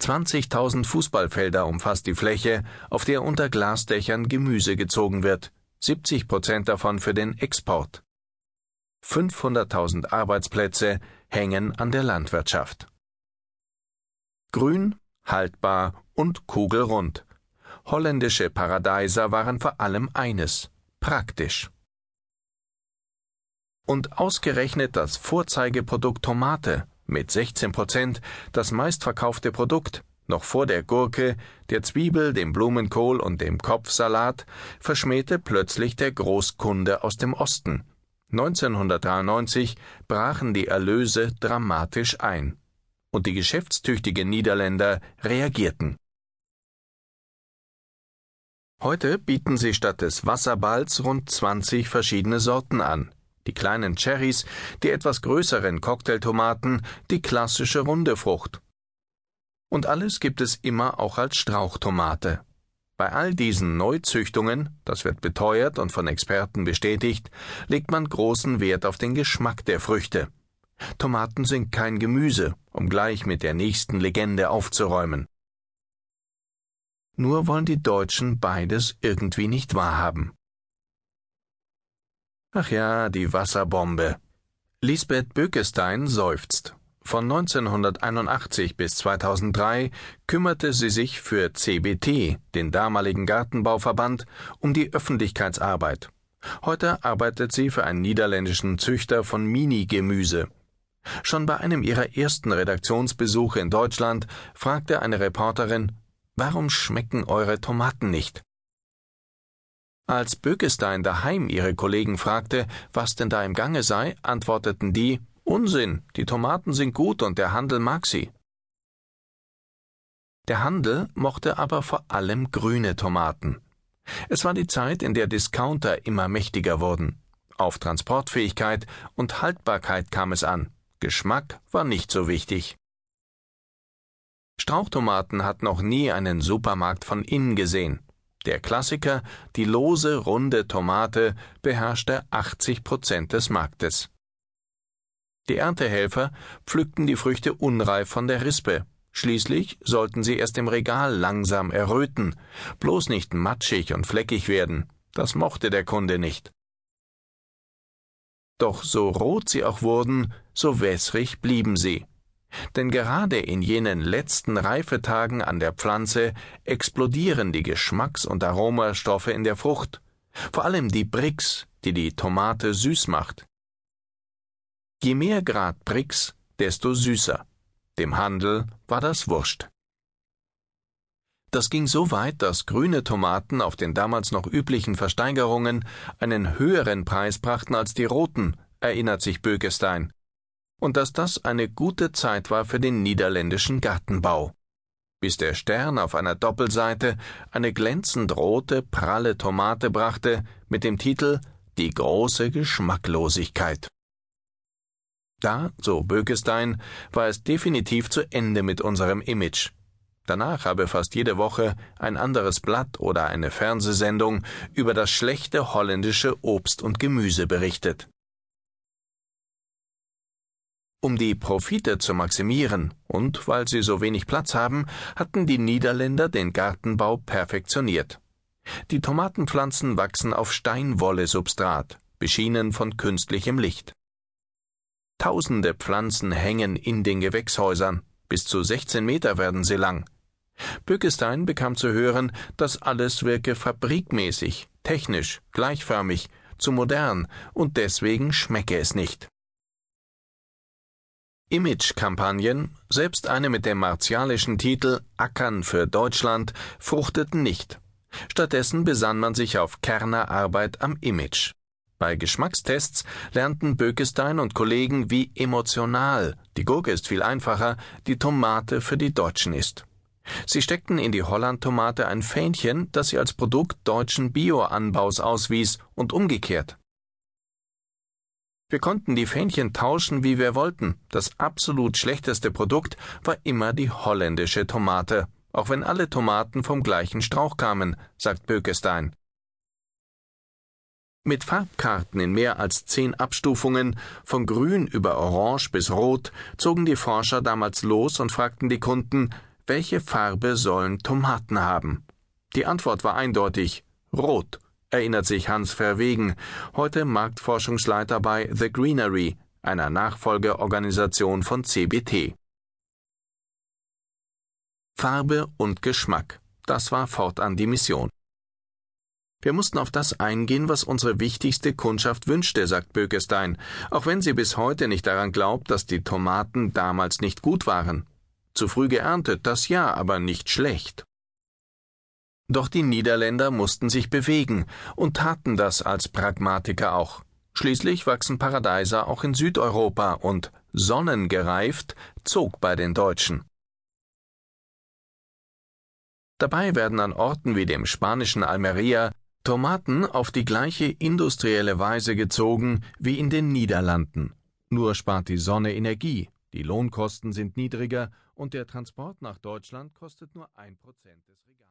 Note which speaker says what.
Speaker 1: 20.000 Fußballfelder umfasst die Fläche, auf der unter Glasdächern Gemüse gezogen wird, 70 Prozent davon für den Export. 500.000 Arbeitsplätze hängen an der Landwirtschaft. Grün, haltbar und kugelrund. Holländische Paradeiser waren vor allem eines praktisch. Und ausgerechnet das Vorzeigeprodukt Tomate mit 16 Prozent, das meistverkaufte Produkt, noch vor der Gurke, der Zwiebel, dem Blumenkohl und dem Kopfsalat, verschmähte plötzlich der Großkunde aus dem Osten. 1993 brachen die Erlöse dramatisch ein und die geschäftstüchtigen Niederländer reagierten. Heute bieten sie statt des Wasserballs rund 20 verschiedene Sorten an. Die kleinen Cherries, die etwas größeren Cocktailtomaten, die klassische runde Frucht. Und alles gibt es immer auch als Strauchtomate. Bei all diesen Neuzüchtungen, das wird beteuert und von Experten bestätigt, legt man großen Wert auf den Geschmack der Früchte. Tomaten sind kein Gemüse, um gleich mit der nächsten Legende aufzuräumen. Nur wollen die Deutschen beides irgendwie nicht wahrhaben. Ach ja, die Wasserbombe. Lisbeth Bökestein seufzt. Von 1981 bis 2003 kümmerte sie sich für CBT, den damaligen Gartenbauverband, um die Öffentlichkeitsarbeit. Heute arbeitet sie für einen niederländischen Züchter von Mini-Gemüse. Schon bei einem ihrer ersten Redaktionsbesuche in Deutschland fragte eine Reporterin, warum schmecken eure Tomaten nicht? Als Bökestein daheim ihre Kollegen fragte, was denn da im Gange sei, antworteten die, Unsinn, die Tomaten sind gut und der Handel mag sie. Der Handel mochte aber vor allem grüne Tomaten. Es war die Zeit, in der Discounter immer mächtiger wurden. Auf Transportfähigkeit und Haltbarkeit kam es an. Geschmack war nicht so wichtig. Strauchtomaten hat noch nie einen Supermarkt von innen gesehen. Der Klassiker, die lose, runde Tomate, beherrschte 80 Prozent des Marktes. Die Erntehelfer pflückten die Früchte unreif von der Rispe. Schließlich sollten sie erst im Regal langsam erröten, bloß nicht matschig und fleckig werden. Das mochte der Kunde nicht. Doch so rot sie auch wurden, so wässrig blieben sie. Denn gerade in jenen letzten Reifetagen an der Pflanze explodieren die Geschmacks- und Aromastoffe in der Frucht, vor allem die Brix, die die Tomate süß macht. Je mehr Grad Brix, desto süßer. Dem Handel war das wurscht. Das ging so weit, dass grüne Tomaten auf den damals noch üblichen Versteigerungen einen höheren Preis brachten als die roten, erinnert sich Bögestein und dass das eine gute Zeit war für den niederländischen Gartenbau. Bis der Stern auf einer Doppelseite eine glänzend rote, pralle Tomate brachte mit dem Titel Die große Geschmacklosigkeit. Da, so Bökestein, war es definitiv zu Ende mit unserem Image. Danach habe fast jede Woche ein anderes Blatt oder eine Fernsehsendung über das schlechte holländische Obst und Gemüse berichtet. Um die Profite zu maximieren und weil sie so wenig Platz haben, hatten die Niederländer den Gartenbau perfektioniert. Die Tomatenpflanzen wachsen auf Steinwolle-Substrat, beschienen von künstlichem Licht. Tausende Pflanzen hängen in den Gewächshäusern, bis zu 16 Meter werden sie lang. Bückestein bekam zu hören, das alles wirke fabrikmäßig, technisch, gleichförmig, zu modern und deswegen schmecke es nicht. Image-Kampagnen, selbst eine mit dem martialischen Titel Ackern für Deutschland, fruchteten nicht. Stattdessen besann man sich auf Kernerarbeit am Image. Bei Geschmackstests lernten Bökestein und Kollegen, wie emotional, die Gurke ist viel einfacher, die Tomate für die Deutschen ist. Sie steckten in die Holland-Tomate ein Fähnchen, das sie als Produkt deutschen Bioanbaus auswies und umgekehrt. Wir konnten die Fähnchen tauschen, wie wir wollten. Das absolut schlechteste Produkt war immer die holländische Tomate, auch wenn alle Tomaten vom gleichen Strauch kamen, sagt Bökestein. Mit Farbkarten in mehr als zehn Abstufungen, von grün über orange bis rot, zogen die Forscher damals los und fragten die Kunden, welche Farbe sollen Tomaten haben? Die Antwort war eindeutig Rot, erinnert sich Hans Verwegen, heute Marktforschungsleiter bei The Greenery, einer Nachfolgeorganisation von CBT. Farbe und Geschmack, das war fortan die Mission. Wir mussten auf das eingehen, was unsere wichtigste Kundschaft wünschte, sagt Bökestein, auch wenn sie bis heute nicht daran glaubt, dass die Tomaten damals nicht gut waren. Zu früh geerntet, das ja, aber nicht schlecht. Doch die Niederländer mussten sich bewegen und taten das als Pragmatiker auch. Schließlich wachsen Paradeiser auch in Südeuropa und sonnengereift zog bei den Deutschen. Dabei werden an Orten wie dem spanischen Almeria Tomaten auf die gleiche industrielle Weise gezogen wie in den Niederlanden. Nur spart die Sonne Energie, die Lohnkosten sind niedriger und der Transport nach Deutschland kostet nur ein Prozent des Regals.